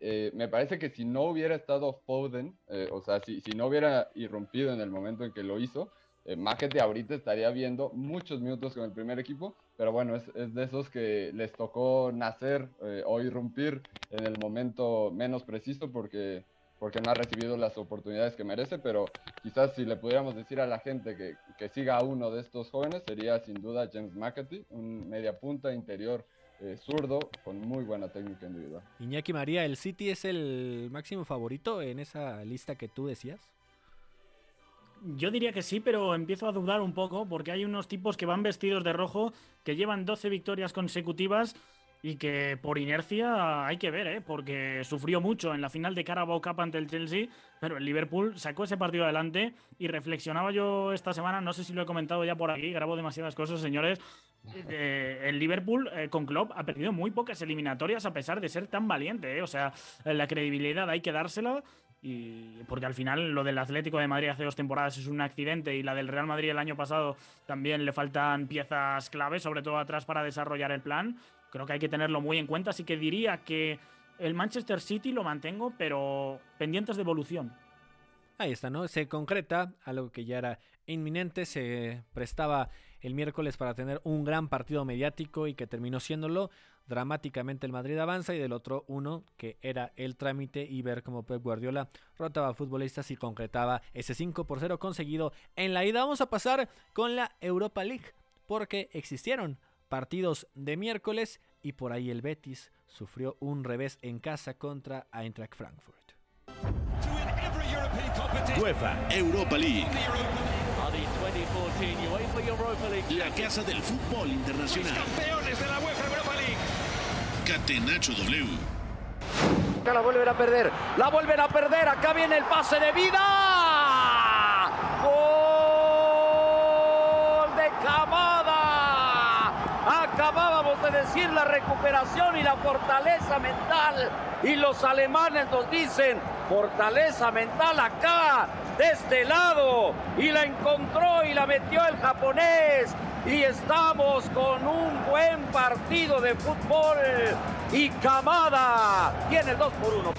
eh, me parece que si no hubiera estado Foden, eh, o sea, si, si, no hubiera irrumpido en el momento en que lo hizo, eh, ahorita estaría viendo muchos minutos con el primer equipo, pero bueno, es, es de esos que les tocó nacer eh, o irrumpir en el momento menos preciso porque, porque no ha recibido las oportunidades que merece, pero quizás si le pudiéramos decir a la gente que, que siga a uno de estos jóvenes, sería sin duda James McAtee, un media punta interior eh, zurdo con muy buena técnica individual. Iñaki María, ¿el City es el máximo favorito en esa lista que tú decías? Yo diría que sí, pero empiezo a dudar un poco porque hay unos tipos que van vestidos de rojo, que llevan 12 victorias consecutivas y que por inercia hay que ver, ¿eh? porque sufrió mucho en la final de Carabao Cup ante el Chelsea, pero el Liverpool sacó ese partido adelante y reflexionaba yo esta semana, no sé si lo he comentado ya por aquí, grabo demasiadas cosas, señores, el Liverpool eh, con Klopp ha perdido muy pocas eliminatorias a pesar de ser tan valiente, ¿eh? o sea, la credibilidad hay que dársela. Y porque al final lo del Atlético de Madrid hace dos temporadas es un accidente y la del Real Madrid el año pasado también le faltan piezas clave, sobre todo atrás para desarrollar el plan. Creo que hay que tenerlo muy en cuenta, así que diría que el Manchester City lo mantengo, pero pendientes de evolución. Ahí está, ¿no? Se concreta algo que ya era inminente, se prestaba el miércoles para tener un gran partido mediático y que terminó siéndolo. Dramáticamente el Madrid avanza y del otro uno que era el trámite y ver cómo Pep Guardiola rotaba futbolistas y concretaba ese 5 por 0 conseguido en la ida. Vamos a pasar con la Europa League porque existieron partidos de miércoles y por ahí el Betis sufrió un revés en casa contra Eintracht Frankfurt. UEFA Europa League. La casa del fútbol internacional. Campeones de la UEFA Europa League. Catenacho W. La vuelven a perder. La vuelven a perder. Acá viene el pase de vida. Decir la recuperación y la fortaleza mental. Y los alemanes nos dicen fortaleza mental acá, de este lado, y la encontró y la metió el japonés. Y estamos con un buen partido de fútbol. Y Camada tiene el 2 por 1.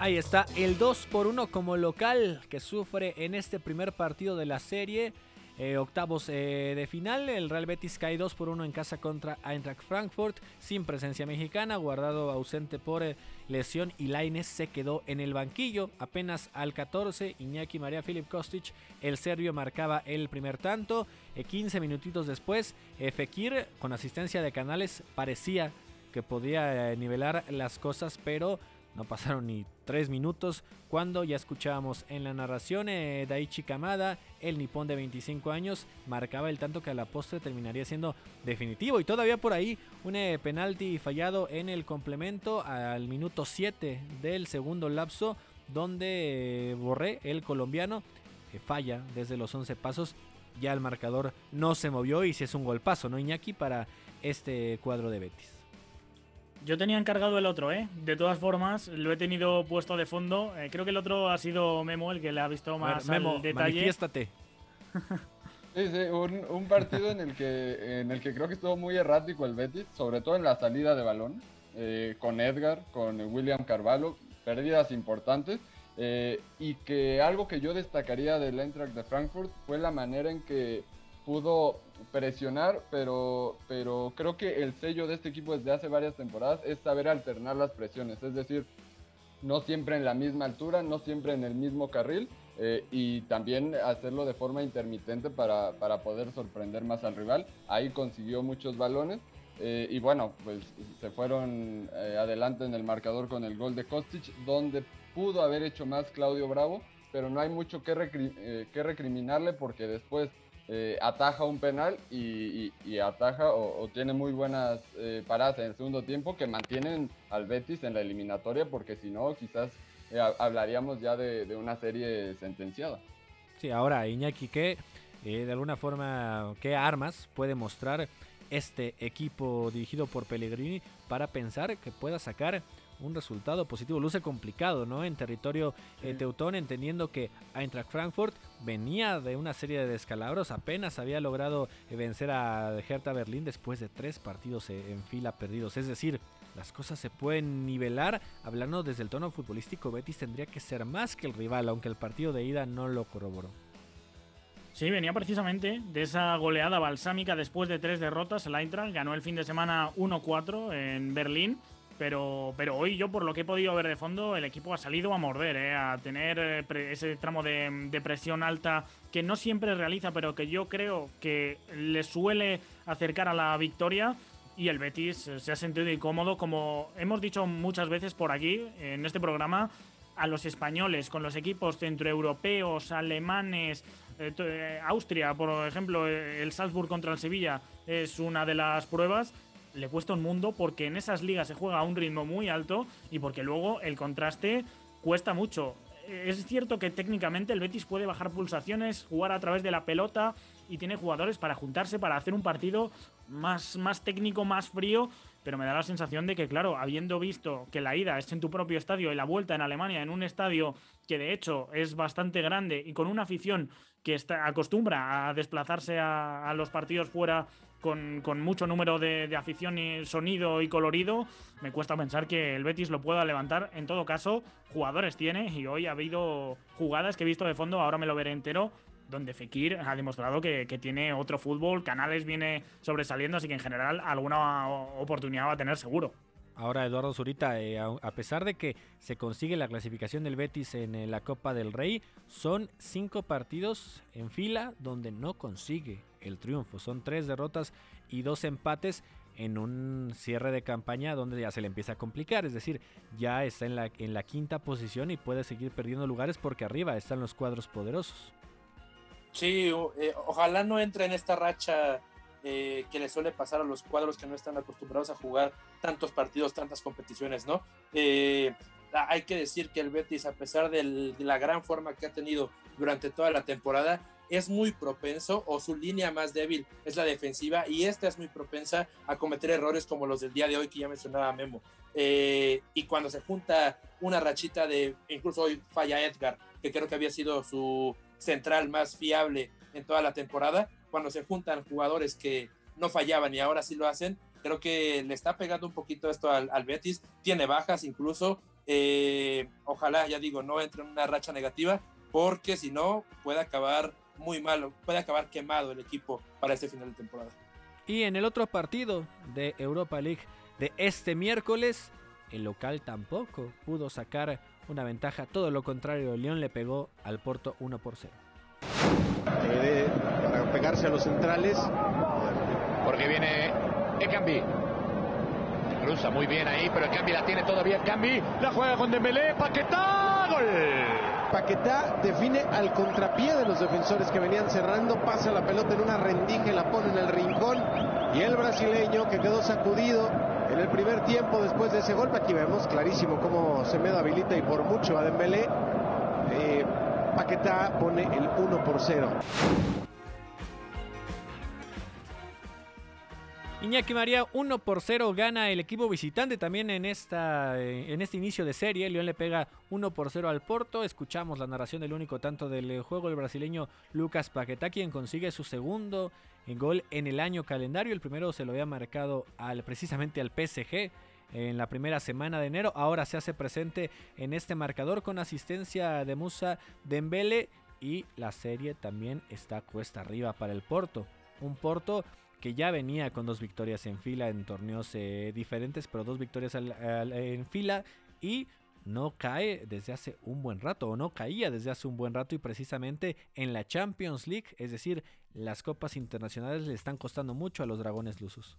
Ahí está el 2 por 1 como local que sufre en este primer partido de la serie. Eh, octavos eh, de final, el Real Betis cae 2 por 1 en casa contra Eintracht Frankfurt, sin presencia mexicana, guardado ausente por eh, lesión y Laines se quedó en el banquillo. Apenas al 14, Iñaki María Filip Kostic, el serbio marcaba el primer tanto. 15 minutitos después, Fekir, con asistencia de Canales, parecía que podía nivelar las cosas, pero no pasaron ni tres minutos cuando ya escuchábamos en la narración eh, Daichi Kamada, el nipón de 25 años, marcaba el tanto que a la postre terminaría siendo definitivo. Y todavía por ahí un eh, penalti fallado en el complemento al minuto 7 del segundo lapso, donde eh, Borré, el colombiano, falla desde los 11 pasos. Ya el marcador no se movió y si es un golpazo, ¿no, Iñaki? Para este cuadro de Betis. Yo tenía encargado el otro, ¿eh? De todas formas, lo he tenido puesto de fondo. Eh, creo que el otro ha sido Memo el que le ha visto más Memo, al detalle. Manifiéstate. sí, sí, un, partido en el, que, en el que creo que estuvo muy errático el Betis, sobre todo en la salida de balón, eh, con Edgar, con William Carvalho, pérdidas importantes. Eh, y que algo que yo destacaría del Eintracht de Frankfurt fue la manera en que pudo presionar, pero, pero creo que el sello de este equipo desde hace varias temporadas es saber alternar las presiones, es decir, no siempre en la misma altura, no siempre en el mismo carril eh, y también hacerlo de forma intermitente para, para, poder sorprender más al rival. Ahí consiguió muchos balones eh, y bueno, pues se fueron eh, adelante en el marcador con el gol de Kostic, donde pudo haber hecho más Claudio Bravo, pero no hay mucho que, que recriminarle porque después eh, ataja un penal y, ataja o, tiene muy buenas eh, paradas en el segundo tiempo que mantienen al Betis en la eliminatoria porque si no quizás eh, hablaríamos ya de, una serie sentenciada. Sí, ahora Iñaki, ¿qué, de alguna forma, qué armas puede mostrar este equipo dirigido por Pellegrini para pensar que pueda sacar un resultado positivo. Luce complicado, ¿no? En territorio eh, teutón, entendiendo que Eintracht Frankfurt venía de una serie de descalabros, apenas había logrado eh, vencer a Hertha Berlín después de tres partidos eh, en fila perdidos. Es decir, las cosas se pueden nivelar. Hablando desde el tono futbolístico, Betis tendría que ser más que el rival, aunque el partido de ida no lo corroboró. Sí, venía precisamente de esa goleada balsámica después de tres derrotas. El Eintracht ganó el fin de semana 1-4 en Berlín pero, pero hoy yo, por lo que he podido ver de fondo, el equipo ha salido a morder, eh, a tener eh, ese tramo de, presión alta que no siempre realiza, pero que yo creo que le suele acercar a la victoria. Y el Betis eh, se ha sentido incómodo, como hemos dicho muchas veces por aquí, en este programa, a los españoles, con los equipos centroeuropeos, alemanes, Austria, por ejemplo, el Salzburg contra el Sevilla es una de las pruebas le cuesta un mundo porque en esas ligas se juega a un ritmo muy alto y porque luego el contraste cuesta mucho. Es cierto que técnicamente el Betis puede bajar pulsaciones, jugar a través de la pelota y tiene jugadores para juntarse, para hacer un partido más, más técnico, más frío, pero me da la sensación de que, claro, habiendo visto que la ida es en tu propio estadio y la vuelta en Alemania, en un estadio que de hecho es bastante grande y con una afición que está, acostumbra a desplazarse a, a los partidos fuera con, mucho número de, afición y sonido y colorido, me cuesta pensar que el Betis lo pueda levantar. En todo caso, jugadores tiene y hoy ha habido jugadas que he visto de fondo, ahora me lo veré entero, donde Fekir ha demostrado que, tiene otro fútbol, Canales viene sobresaliendo, así que en general alguna oportunidad va a tener seguro. Ahora Eduardo Zurita, eh, a pesar de que se consigue la clasificación del Betis en eh, la Copa del Rey, son cinco partidos en fila donde no consigue el triunfo. Son tres derrotas y dos empates en un cierre de campaña donde ya se le empieza a complicar. Es decir, ya está en la, quinta posición y puede seguir perdiendo lugares porque arriba están los cuadros poderosos. Sí, eh, ojalá no entre en esta racha eh, que le suele pasar a los cuadros que no están acostumbrados a jugar tantos partidos, tantas competiciones, ¿no? Eh, hay que decir que el Betis, a pesar de la gran forma que ha tenido durante toda la temporada, es muy propenso o su línea más débil es la defensiva y esta es muy propensa a cometer errores como los del día de hoy que ya mencionaba Memo. Eh, y cuando se junta una rachita de, incluso hoy falla Edgar, que creo que había sido su central más fiable en toda la temporada, cuando se juntan jugadores que no fallaban y ahora sí lo hacen, creo que le está pegando un poquito esto al, Betis, tiene bajas incluso, eh, ojalá, ya digo, no entre en una racha negativa, porque si no puede acabar muy malo, puede acabar quemado el equipo para este final de temporada. Y en el otro partido de Europa League de este miércoles, el local tampoco pudo sacar una ventaja, todo lo contrario, León le pegó al Porto 1 por 0. Pegarse a los centrales. Porque viene Ekambi. Cruza muy bien ahí, pero Ekambi la tiene todavía Ekambi. La juega con Dembélé, Paquetá, gol. Paquetá define al contrapié de los defensores que venían cerrando, pasa la pelota en una rendija y la pone en el rincón. Y el brasileño que quedó sacudido en el primer tiempo después de ese golpe. Aquí vemos clarísimo cómo Semedo habilita y por mucho a Dembélé. Eh, Paquetá pone el 1 por 0. Iñaki María 1 por 0 gana el equipo visitante también en, esta, eh, en este inicio de serie. León le pega 1 por 0 al Porto. Escuchamos la narración del único tanto del juego, el brasileño Lucas Paquetá, quien consigue su segundo gol en el año calendario. El primero se lo había marcado al, precisamente al PSG en la primera semana de enero. Ahora se hace presente en este marcador con asistencia de Musa Dembele y la serie también está cuesta arriba para el Porto. Un Porto que ya venía con dos victorias en fila en torneos eh, diferentes, pero dos victorias en fila y no cae desde hace un buen rato, o no caía desde hace un buen rato y precisamente en la Champions League, es decir, las copas internacionales le están costando mucho a los dragones lusos.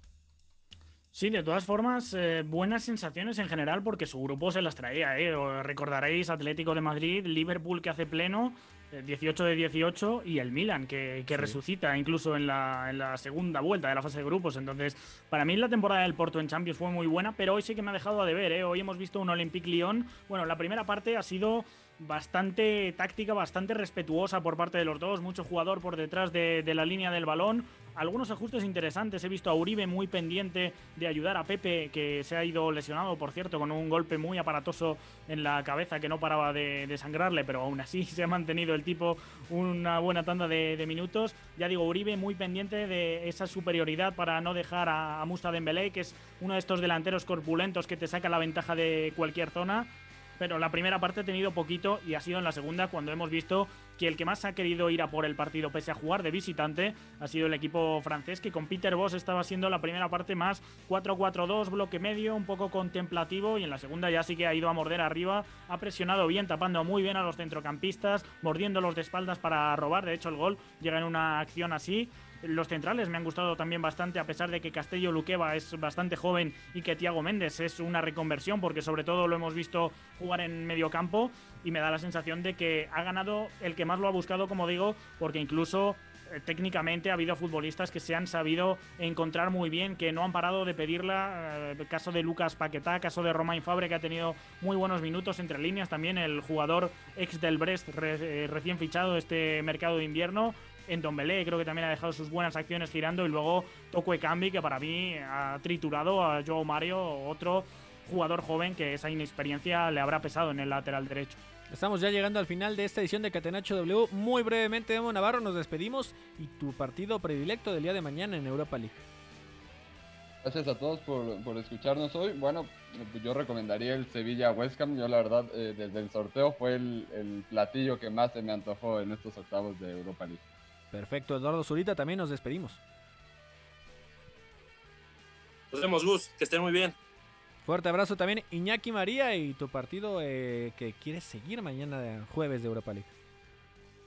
Sí, de todas formas, eh, buenas sensaciones en general porque su grupo se las traía. ¿eh? recordaréis Atlético de Madrid, Liverpool que hace pleno, 18 de 18 y el Milan que, resucita incluso en la, en la, segunda vuelta de la fase de grupos. Entonces, para mí la temporada del Porto en Champions fue muy buena, pero hoy sí que me ha dejado a deber. ¿eh? Hoy hemos visto un Olympique Lyon. Bueno, la primera parte ha sido bastante táctica, bastante respetuosa por parte de los dos, mucho jugador por detrás de, la línea del balón, algunos ajustes interesantes, he visto a Uribe muy pendiente de ayudar a Pepe, que se ha ido lesionado, por cierto, con un golpe muy aparatoso en la cabeza que no paraba de, sangrarle, pero aún así se ha mantenido el tipo una buena tanda de, minutos. Ya digo, Uribe muy pendiente de esa superioridad para no dejar a, a Musta Dembélé, que es uno de estos delanteros corpulentos que te saca la ventaja de cualquier zona pero la primera parte ha tenido poquito y ha sido en la segunda cuando hemos visto que el que más ha querido ir a por el partido pese a jugar de visitante ha sido el equipo francés que con Peter Boss estaba siendo la primera parte más 4-4-2, bloque medio, un poco contemplativo y en la segunda ya sí que ha ido a morder arriba, ha presionado bien, tapando muy bien a los centrocampistas, mordiéndolos de espaldas para robar, de hecho el gol llega en una acción así los centrales me han gustado también bastante, a pesar de que Castello Luqueva es bastante joven y que Tiago Méndez es una reconversión, porque sobre todo lo hemos visto jugar en medio campo y me da la sensación de que ha ganado el que más lo ha buscado, como digo, porque incluso eh, técnicamente ha habido futbolistas que se han sabido encontrar muy bien, que no han parado de pedirla. El eh, caso de Lucas Paquetá, caso de Romain Fabre, que ha tenido muy buenos minutos entre líneas. También el jugador ex del Brest, eh, recién fichado este mercado de invierno en Dombelé creo que también ha dejado sus buenas acciones girando y luego Toco Cambi que para mí ha triturado a Joe Mario, otro jugador joven que esa inexperiencia le habrá pesado en el lateral derecho. Estamos ya llegando al final de esta edición de Catenacho W. Muy brevemente, Emo Navarro, nos despedimos y tu partido predilecto del día de mañana en Europa League. Gracias a todos por, escucharnos hoy. Bueno, yo recomendaría el Sevilla West Ham. Yo la verdad, eh, desde el sorteo fue el, el platillo que más se me antojó en estos octavos de Europa League. Perfecto, Eduardo Zurita, también nos despedimos. Nos vemos, Gus, que estén muy bien. Fuerte abrazo también, Iñaki María, y tu partido eh, que quieres seguir mañana jueves de Europa League.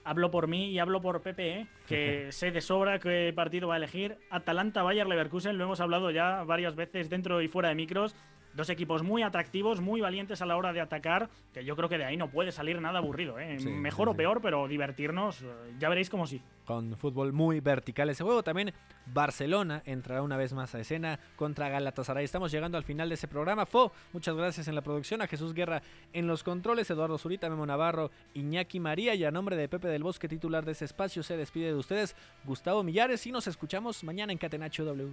Hablo por mí y hablo por Pepe, ¿eh? que sé de sobra qué partido va a elegir. Atalanta Bayer Leverkusen, lo hemos hablado ya varias veces dentro y fuera de micros. Dos equipos muy atractivos, muy valientes a la hora de atacar, que yo creo que de ahí no puede salir nada aburrido. ¿eh? Sí, Mejor sí, o peor, pero divertirnos, eh, ya veréis como sí. Con fútbol muy vertical ese juego. También Barcelona entrará una vez más a escena contra Galatasaray. Estamos llegando al final de ese programa. Fo, muchas gracias en la producción. A Jesús Guerra en los controles. Eduardo Zurita, Memo Navarro, Iñaki María. Y a nombre de Pepe del Bosque, titular de ese espacio, se despide de ustedes Gustavo Millares. Y nos escuchamos mañana en Catenacho W.